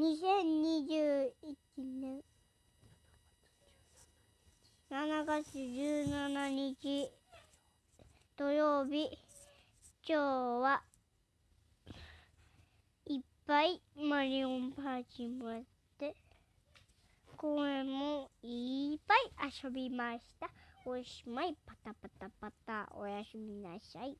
2021年7月17日土曜日今日はいっぱいマリオンパーティーもあって公園もいっぱい遊びました。おしまいパタパタパタおやすみなさい。